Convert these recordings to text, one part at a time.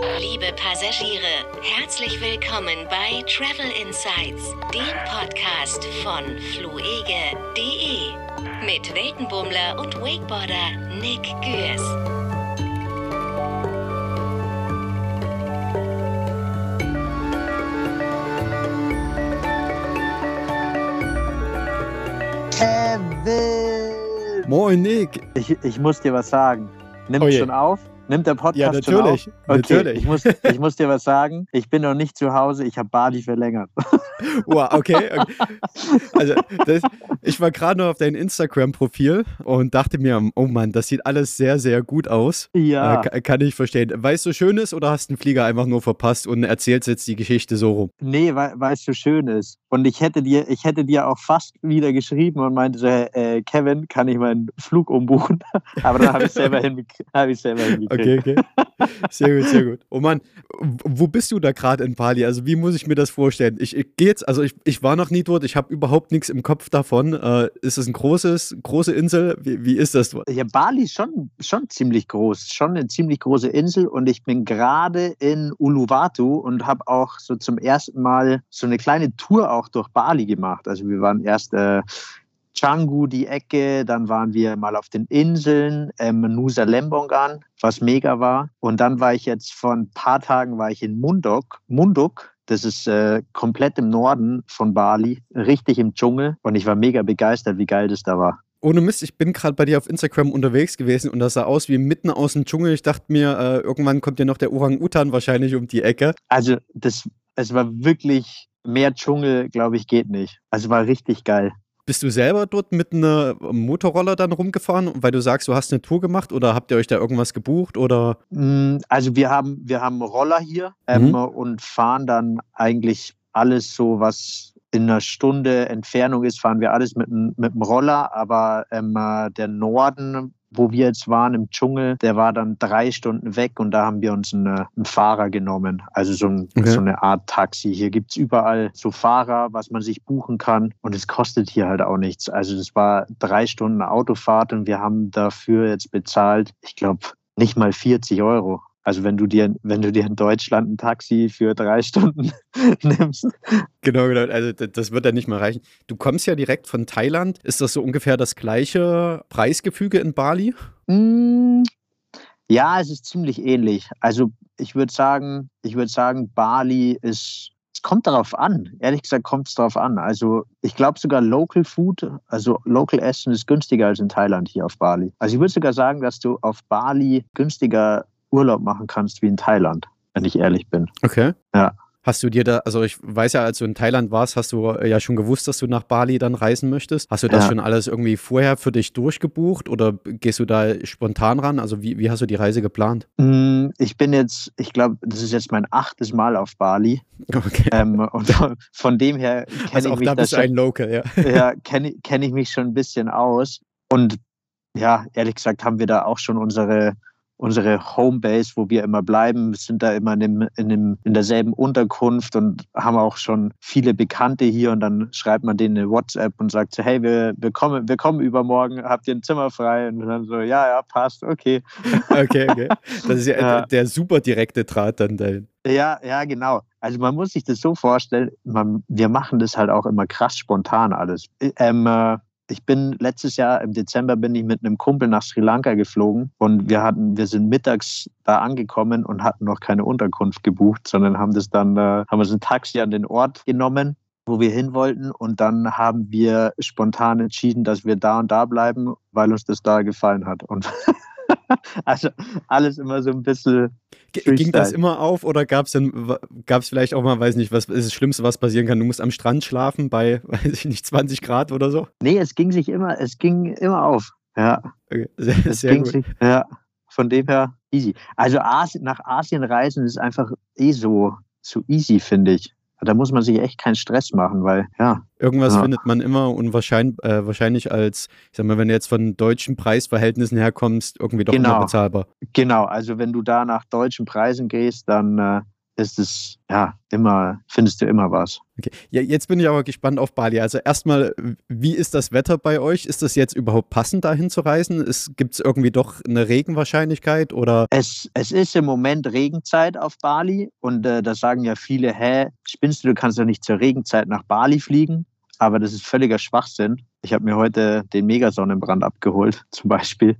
Liebe Passagiere, herzlich willkommen bei Travel Insights, dem Podcast von fluege.de mit Weltenbummler und Wakeboarder Nick Gürs. Kevin! Moin, Nick. Ich, ich muss dir was sagen. Nimmst Oh schon auf? Nimmt der Podcast Ja, natürlich. schon auf? Okay, natürlich. Ich muss, ich muss dir was sagen. Ich bin noch nicht zu Hause. Ich habe Bali verlängert. Wow, okay. okay. Also, das, ich war gerade noch auf dein Instagram-Profil und dachte mir, oh Mann, das sieht alles sehr, sehr gut aus. Ja. Äh, ka- kann ich verstehen. Es so schön ist oder hast du den Flieger einfach nur verpasst und erzählst jetzt die Geschichte so rum? Nee, weil, es so schön ist. Und ich hätte dir, ich hätte dir auch fast wieder geschrieben und meinte so, äh, Kevin, kann ich meinen Flug umbuchen? Aber dann habe ich selber hingekriegt. Hab ich selber hingekriegt. Okay, okay. Sehr gut, sehr gut. Oh Mann, wo bist du da gerade in Bali? Also, wie muss ich mir das vorstellen? Ich, ich gehe jetzt, also ich, ich war noch nie dort, ich habe überhaupt nichts im Kopf davon. Äh, ist es ein großes, große Insel? Wie, wie ist das? Ja, Bali ist schon, schon ziemlich groß, schon eine ziemlich große Insel und ich bin gerade in Uluwatu und habe auch so zum ersten Mal so eine kleine Tour auch durch Bali gemacht. Also wir waren erst äh, Canggu, die Ecke, dann waren wir mal auf den Inseln, ähm, Nusa Lembongan, was mega war. Und dann war ich jetzt vor ein paar Tagen war ich in Mundok, Munduk. Das ist äh, komplett im Norden von Bali, richtig im Dschungel. Und ich war mega begeistert, wie geil das da war. Ohne Mist, ich bin gerade bei dir auf Instagram unterwegs gewesen und das sah aus wie mitten aus dem Dschungel. Ich dachte mir, äh, irgendwann kommt ja noch der Orang-Utan wahrscheinlich um die Ecke. Also das, es war wirklich mehr Dschungel, glaube ich, geht nicht. Also war richtig geil. Bist du selber dort mit einem Motorroller dann rumgefahren, weil du sagst, du hast eine Tour gemacht oder habt ihr euch da irgendwas gebucht oder? Mm, Also wir haben, wir haben Roller hier ähm, Mhm. und fahren dann eigentlich alles so, was in einer Stunde Entfernung ist, fahren wir alles mit, mit dem Roller. Aber ähm, äh, der Norden, wo wir jetzt waren im Dschungel, der war dann drei Stunden weg und da haben wir uns einen, äh, einen Fahrer genommen. Also so, ein, Okay. so eine Art Taxi. Hier gibt es überall so Fahrer, was man sich buchen kann und es kostet hier halt auch nichts. Also das war drei Stunden Autofahrt und wir haben dafür jetzt bezahlt, ich glaube, nicht mal 40 Euro. Also wenn du dir, wenn du dir in Deutschland ein Taxi für drei Stunden nimmst. Genau, genau. Also das wird ja nicht mal reichen. Du kommst ja direkt von Thailand. Ist das so ungefähr das gleiche Preisgefüge in Bali? Mm, Ja, es ist ziemlich ähnlich. Also ich würde sagen, ich würde sagen, Bali ist, es kommt darauf an. Ehrlich gesagt kommt es darauf an. Also ich glaube sogar Local Food, also Local Essen ist günstiger als in Thailand hier auf Bali. Also ich würde sogar sagen, dass du auf Bali günstiger Urlaub machen kannst wie in Thailand, wenn ich ehrlich bin. Okay. Ja. Hast du dir da, also ich weiß ja, als du in Thailand warst, hast du ja schon gewusst, dass du nach Bali dann reisen möchtest. Hast du das Ja. schon alles irgendwie vorher für dich durchgebucht oder gehst du da spontan ran? Also wie, wie hast du die Reise geplant? Mm, Ich bin jetzt, ich glaube, das ist jetzt mein achtes Mal auf Bali. Okay. Ähm, und von, dem her kenne Also ich auch mich da bist du schon, ein Local, ja. ja, kenne kenn ich mich schon ein bisschen aus. Und ja, ehrlich gesagt haben wir da auch schon unsere, unsere Homebase, wo wir immer bleiben. Sind da immer in, dem, in, dem, in derselben Unterkunft und haben auch schon viele Bekannte hier. Und dann schreibt man denen eine WhatsApp und sagt so, hey, wir, wir, kommen, wir kommen übermorgen, habt ihr ein Zimmer frei? Und dann so, ja, ja, passt, okay. Okay, okay. Das ist ja, Ja. Der, der super direkte Draht dann dahin. Ja, ja, genau. Also man muss sich das so vorstellen, man, wir machen das halt auch immer krass spontan alles. Ähm, äh, ich bin letztes Jahr im Dezember bin ich mit einem Kumpel nach Sri Lanka geflogen und wir hatten, wir sind mittags da angekommen und hatten noch keine Unterkunft gebucht, sondern haben das dann, äh, haben uns ein Taxi an den Ort genommen, wo wir hin wollten und dann haben wir spontan entschieden, dass wir da und da bleiben, weil uns das da gefallen hat. Und also alles immer so ein bisschen G- Ging das Freestyle. immer auf oder gab es denn, gab es vielleicht auch mal, weiß nicht, was ist das Schlimmste, was passieren kann? Du musst am Strand schlafen bei, weiß ich nicht, 20 Grad oder so? Nee, es ging sich immer, es ging immer auf. Ja, Okay. Sehr, es sehr ging gut. sich, ja, von dem her easy. Also Asien, nach Asien reisen ist einfach eh so, so easy, finde ich. Da muss man sich echt keinen Stress machen, weil, ja, Irgendwas Ja. findet man immer und wahrscheinlich, äh, wahrscheinlich als, ich sag mal, wenn du jetzt von deutschen Preisverhältnissen herkommst, irgendwie doch Genau. bezahlbar. genau. Also wenn du da nach deutschen Preisen gehst, dann, äh, ist es ja immer, findest du immer was. Okay. Ja, jetzt bin ich aber gespannt auf Bali. Also erstmal, wie ist das Wetter bei euch? Ist das jetzt überhaupt passend, dahin zu reisen? Gibt es irgendwie doch eine Regenwahrscheinlichkeit oder? Es, es ist im Moment Regenzeit auf Bali und äh, da sagen ja viele, hä, spinnst du, du kannst doch nicht zur Regenzeit nach Bali fliegen. Aber das ist völliger Schwachsinn. Ich habe mir heute den Megasonnenbrand abgeholt, zum Beispiel.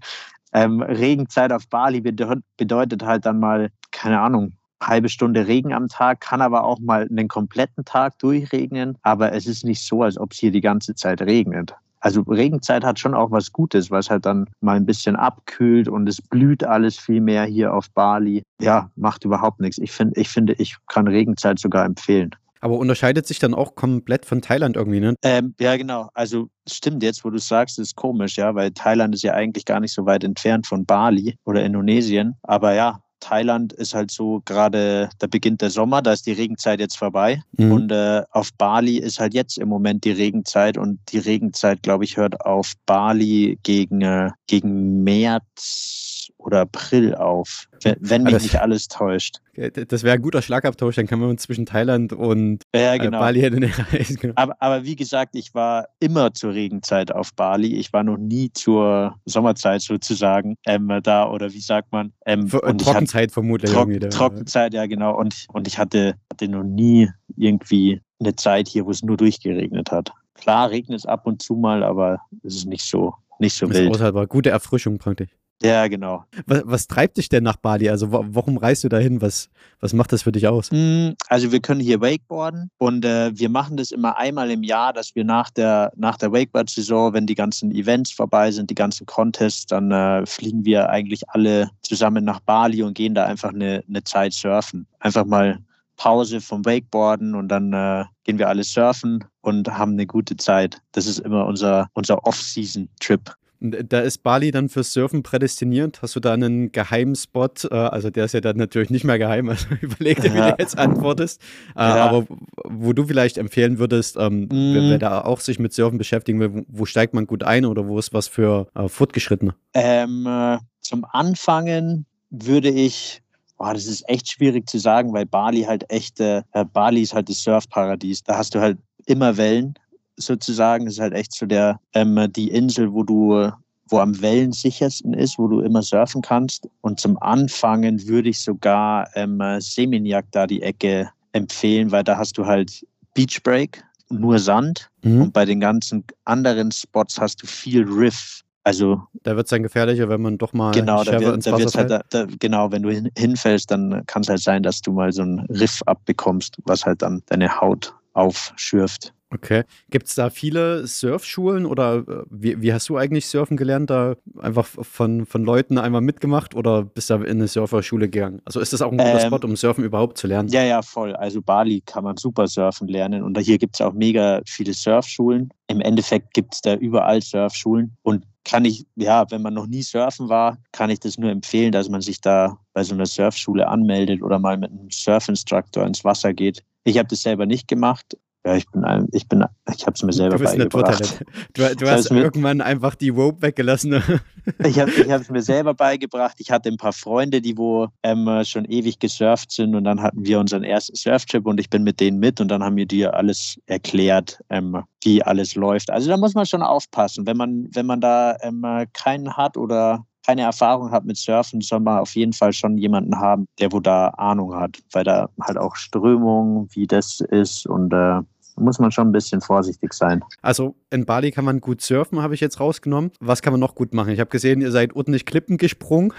Ähm, Regenzeit auf Bali bedeutet halt dann mal, keine Ahnung, halbe Stunde Regen am Tag, kann aber auch mal einen kompletten Tag durchregnen. Aber es ist nicht so, als ob es hier die ganze Zeit regnet. Also Regenzeit hat schon auch was Gutes, weil es halt dann mal ein bisschen abkühlt und es blüht alles viel mehr hier auf Bali. Ja, macht überhaupt nichts. Ich, find, ich finde, ich kann Regenzeit sogar empfehlen. Aber unterscheidet sich dann auch komplett von Thailand irgendwie, ne? Ähm, ja, genau. Also stimmt jetzt, wo du sagst, ist komisch, ja, weil Thailand ist ja eigentlich gar nicht so weit entfernt von Bali oder Indonesien. Aber ja, Thailand ist halt so gerade, da beginnt der Sommer, da ist die Regenzeit jetzt vorbei. Mhm. Und äh, auf Bali ist halt jetzt im Moment die Regenzeit und die Regenzeit, glaube ich, hört auf Bali gegen, äh, gegen März oder April auf, wenn, wenn mich nicht alles täuscht. Das wäre ein guter Schlagabtausch, dann kann man zwischen Thailand und ja, äh, genau. Bali reisen. Genau. Aber, aber wie gesagt, ich war immer zur Regenzeit auf Bali. Ich war noch nie zur Sommerzeit sozusagen ähm, da oder wie sagt man? Ähm, Trockenzeit hatte, vermutlich. Trock, Trockenzeit, ja genau. Und, und ich hatte, hatte noch nie irgendwie eine Zeit hier, wo es nur durchgeregnet hat. Klar regnet es ab und zu mal, aber es ist nicht so, nicht so das wild. Ist gute Erfrischung praktisch. Ja, genau. Was, was, treibt dich denn nach Bali? Also warum reist du dahin? Was, was macht das für dich aus? Hm, also wir können hier Wakeboarden und äh, wir machen das immer einmal im Jahr, dass wir nach der, nach der Wakeboard-Saison, wenn die ganzen Events vorbei sind, die ganzen Contests, dann äh, fliegen wir eigentlich alle zusammen nach Bali und gehen da einfach eine, eine Zeit surfen. Einfach mal Pause vom Wakeboarden und dann äh, gehen wir alle surfen und haben eine gute Zeit. Das ist immer unser, unser Off-Season-Trip. Da ist Bali dann fürs Surfen prädestiniert. Hast du da einen geheimen Spot? Äh, also der ist ja dann natürlich nicht mehr geheim, also überleg dir, wie du jetzt antwortest. Äh, ja. Aber wo du vielleicht empfehlen würdest, mm. wer, wer, da auch sich mit Surfen beschäftigen will, wo steigt man gut ein oder wo ist was für äh, Fortgeschrittene? Ähm, äh, zum Anfangen würde ich Boah, das ist echt schwierig zu sagen, weil Bali halt echt, äh, Bali ist halt das Surfparadies. Da hast du halt immer Wellen sozusagen. Ist halt echt so der, ähm, die Insel, wo du, wo am wellensichersten ist, wo du immer surfen kannst. Und zum Anfangen würde ich sogar ähm, Seminyak da die Ecke empfehlen, weil da hast du halt Beach Break, nur Sand. Mhm. Und bei den ganzen anderen Spots hast du viel Riff. Also da wird es dann gefährlicher, wenn man doch mal genau, da wird, da wird's halt, da, da, genau, wenn du hin, hinfällst, dann kann es halt sein, dass du mal so einen Riff abbekommst, was halt dann deine Haut aufschürft. Okay. Gibt es da viele Surfschulen oder äh, wie, wie, hast du eigentlich Surfen gelernt? Da einfach von, von Leuten einmal mitgemacht oder bist du in eine Surferschule gegangen? Also ist das auch ein guter ähm, Spot, um Surfen überhaupt zu lernen? Ja, ja, voll. Also Bali kann man super surfen lernen und hier gibt es auch mega viele Surfschulen. Im Endeffekt gibt es da überall Surfschulen und kann ich, ja, wenn man noch nie surfen war, kann ich das nur empfehlen, dass man sich da bei so einer Surfschule anmeldet oder mal mit einem Surfinstruktor ins Wasser geht. Ich habe das selber nicht gemacht, ja, ich bin, ich bin, ich habe es mir selber du bist beigebracht. Du, du hast irgendwann einfach die Rope weggelassen. ich habe ich es mir selber beigebracht. Ich hatte ein paar Freunde, die wo ähm, schon ewig gesurft sind und dann hatten wir unseren ersten Surftrip und ich bin mit denen mit und dann haben wir dir alles erklärt, ähm, wie alles läuft. Also da muss man schon aufpassen, wenn man wenn man da ähm, keinen hat oder keine Erfahrung hat mit Surfen, soll man auf jeden Fall schon jemanden haben, der wo da Ahnung hat, weil da halt auch Strömung, wie das ist und äh, muss man schon ein bisschen vorsichtig sein. Also in Bali kann man gut surfen, habe ich jetzt rausgenommen. Was kann man noch gut machen? Ich habe gesehen, ihr seid ordentlich Klippen gesprungen.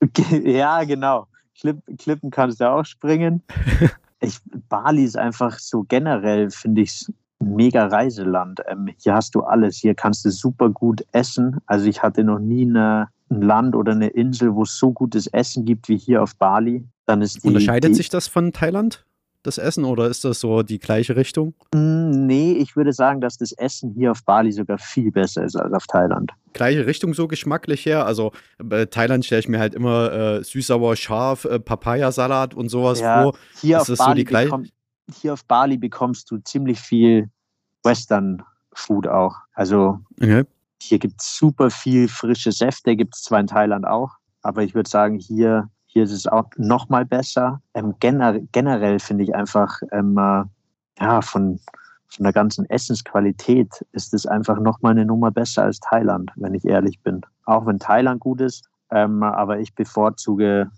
Ja, genau. Klipp, Klippen kannst du auch springen. Ich, Bali ist einfach so generell, finde ich, mega Reiseland. Ähm, hier hast du alles. Hier kannst du super gut essen. Also ich hatte noch nie eine, ein Land oder eine Insel, wo es so gutes Essen gibt wie hier auf Bali. Dann ist die, Unterscheidet die, sich das von Thailand? das Essen oder ist das so die gleiche Richtung? Mm, nee, ich würde sagen, dass das Essen hier auf Bali sogar viel besser ist als auf Thailand. Gleiche Richtung so geschmacklich her? Also bei Thailand stelle ich mir halt immer äh, süß-sauer, scharf, äh, Papayasalat und sowas ja, vor. Hier ist auf, Bali so bekomm, hier auf Bali bekommst du ziemlich viel Western Food auch. Also okay. hier gibt es super viel frische Säfte, gibt es zwar in Thailand auch, aber ich würde sagen, hier Hier ist es auch noch mal besser. Ähm, gener generell finde ich einfach, ähm, äh, ja, von, von der ganzen Essensqualität ist es einfach noch mal eine Nummer besser als Thailand, wenn ich ehrlich bin. Auch wenn Thailand gut ist, ähm, aber ich bevorzuge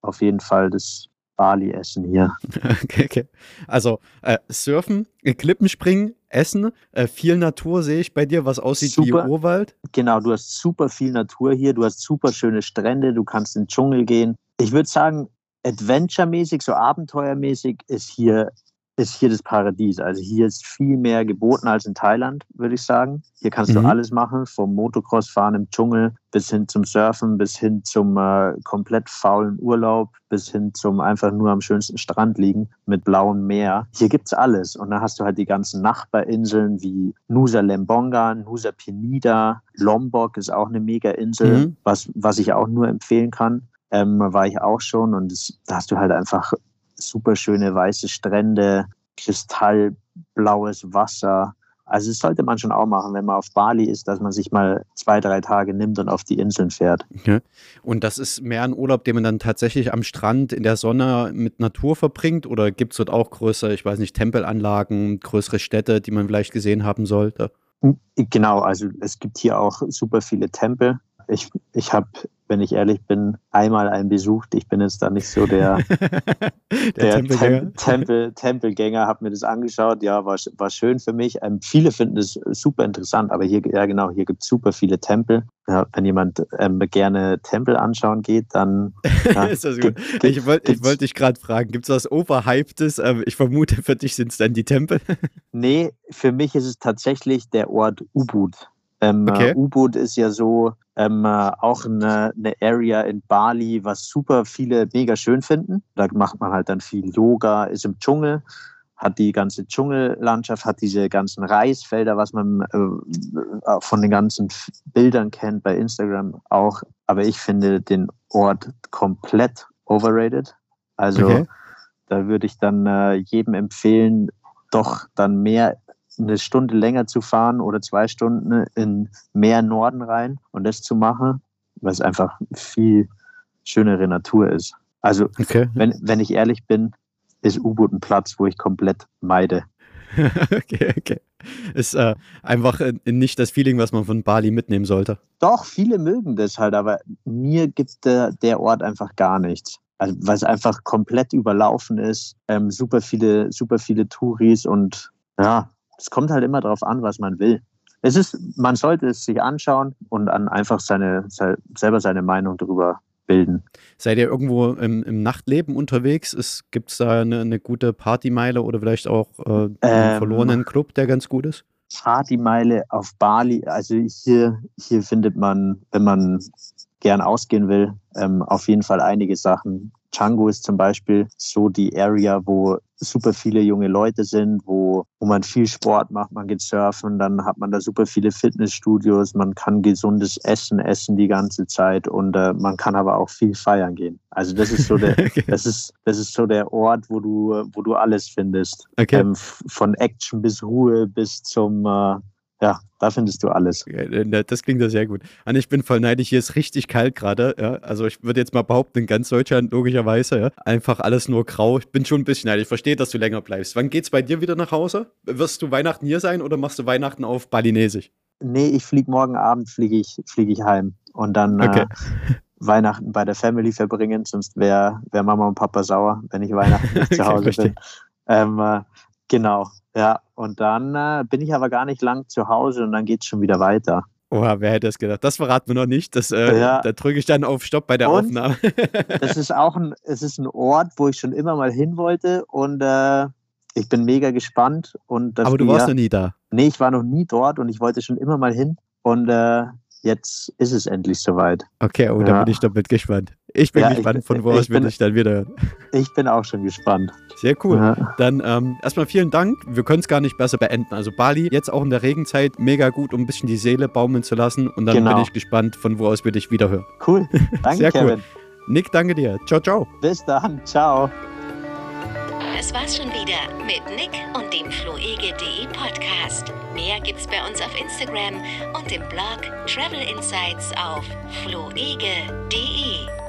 auf jeden Fall das Bali-Essen hier. Okay, okay. Also äh, Surfen, äh, Klippenspringen, Essen, äh, viel Natur sehe ich bei dir, was aussieht Super. wie Urwald. Genau, du hast super viel Natur hier, du hast super schöne Strände, du kannst in den Dschungel gehen. Ich würde sagen, adventure-mäßig, so abenteuermäßig ist hier ist hier das Paradies. Also hier ist viel mehr geboten als in Thailand, würde ich sagen. Hier kannst Mhm. du alles machen, vom Motocross fahren im Dschungel bis hin zum Surfen, bis hin zum äh, komplett faulen Urlaub, bis hin zum einfach nur am schönsten Strand liegen mit blauem Meer. Hier gibt's alles. Und dann hast du halt die ganzen Nachbarinseln wie Nusa Lembonga, Nusa Penida, Lombok ist auch eine Mega-Insel, Mhm. was, was ich auch nur empfehlen kann. Ähm, war ich auch schon und es, da hast du halt einfach super schöne weiße Strände, kristallblaues Wasser. Also das sollte man schon auch machen, wenn man auf Bali ist, dass man sich mal zwei, drei Tage nimmt und auf die Inseln fährt. Und das ist mehr ein Urlaub, den man dann tatsächlich am Strand in der Sonne mit Natur verbringt? Oder gibt es dort auch größere, ich weiß nicht, Tempelanlagen, größere Städte, die man vielleicht gesehen haben sollte? Genau, also es gibt hier auch super viele Tempel. Ich, ich habe, wenn ich ehrlich bin, einmal einen besucht. Ich bin jetzt da nicht so der, der der Tempelgänger? Tem Tempel, Tempelgänger, habe mir das angeschaut. Ja, war, war schön für mich. Ähm, viele finden es super interessant, aber hier, ja genau, hier gibt es super viele Tempel. Ja, wenn jemand ähm, gerne Tempel anschauen geht, dann ja, ist das gut. gibt- Ich wollte wollt dich gerade fragen, gibt es was Overhypedes? Ähm, ich vermute, für dich sind es dann die Tempel. Nee, für mich ist es tatsächlich der Ort Ubud. Ähm, Okay. äh, Ubud ist ja so ähm, äh, auch eine, eine Area in Bali, was super viele mega schön finden. Da macht man halt dann viel Yoga, ist im Dschungel, hat die ganze Dschungellandschaft, hat diese ganzen Reisfelder, was man äh, auch von den ganzen Bildern kennt bei Instagram auch. Aber ich finde den Ort komplett overrated. Also Okay. da würde ich dann äh, jedem empfehlen, doch dann mehr eine Stunde länger zu fahren oder zwei Stunden in mehr Norden rein und das zu machen, weil es einfach viel schönere Natur ist. Also Okay. wenn, wenn ich ehrlich bin, ist U-Boot ein Platz, wo ich komplett meide. okay, okay. Ist äh, einfach nicht das Feeling, was man von Bali mitnehmen sollte. Doch, viele mögen das halt, aber mir gibt der, der Ort einfach gar nichts. Also, weil es einfach komplett überlaufen ist, ähm, super viele, super viele Touris und ja, es kommt halt immer darauf an, was man will. Es ist, man sollte es sich anschauen und dann einfach seine, se- selber seine Meinung darüber bilden. Seid ihr irgendwo im, im Nachtleben unterwegs? Gibt es da eine, eine gute Partymeile oder vielleicht auch äh, einen Ähm. verlorenen Club, der ganz gut ist? Partymeile auf Bali, also hier, hier findet man, wenn man gern ausgehen will, ähm, auf jeden Fall einige Sachen. Django ist zum Beispiel so die Area, wo super viele junge Leute sind, wo, wo man viel Sport macht, man geht surfen, dann hat man da super viele Fitnessstudios, man kann gesundes Essen essen die ganze Zeit und äh, man kann aber auch viel feiern gehen. Also das ist so der, okay. das ist, das ist so der Ort, wo du, wo du alles findest. okay. Ähm, von Action bis Ruhe bis zum, äh, ja, da findest du alles. Äh, Das klingt ja sehr gut. Und ich bin voll neidisch. Hier ist richtig kalt gerade. Ja. Also ich würde jetzt mal behaupten, in ganz Deutschland logischerweise. Ja. Einfach alles nur grau. Ich bin schon ein bisschen neidisch. Ich verstehe, dass du länger bleibst. Wann geht's bei dir wieder nach Hause? Wirst du Weihnachten hier sein oder machst du Weihnachten auf Balinesisch? Nee, ich fliege morgen Abend, fliege ich, flieg ich heim und dann Okay. äh, Weihnachten bei der Family verbringen, sonst wäre wär Mama und Papa sauer, wenn ich Weihnachten nicht zu Hause bin. Ähm, äh, genau, ja. Und dann äh, bin ich aber gar nicht lang zu Hause und dann geht's schon wieder weiter. Oha, wer hätte es gedacht? Das verraten wir noch nicht. Das, äh, Ja. Da drücke ich dann auf Stopp bei der Und? Aufnahme. Das ist auch ein, es ist ein Ort, wo ich schon immer mal hin wollte und äh, ich bin mega gespannt. Und Aber du wir- warst noch nie da. Nee, ich war noch nie dort und ich wollte schon immer mal hin. Und äh, jetzt ist es endlich soweit. Okay, oh, da Ja. bin ich doppelt gespannt. Ich bin Ja, ich gespannt, bin- von wo ich aus wir dich dann wieder hören. Ich bin auch schon gespannt. Sehr cool. Ja. Dann ähm, erstmal vielen Dank. Wir können es gar nicht besser beenden. Also Bali, jetzt auch in der Regenzeit, mega gut, um ein bisschen die Seele baumeln zu lassen. Und dann Genau. bin ich gespannt, von wo aus wir dich wieder hören. Cool. Danke, Sehr cool. Kevin. Nick, danke dir. Ciao, ciao. Bis dann. Ciao. Das war's schon wieder mit Nick und dem floege.de Podcast. Mehr gibt's bei uns auf Instagram und im Blog Travel Insights auf floege.de.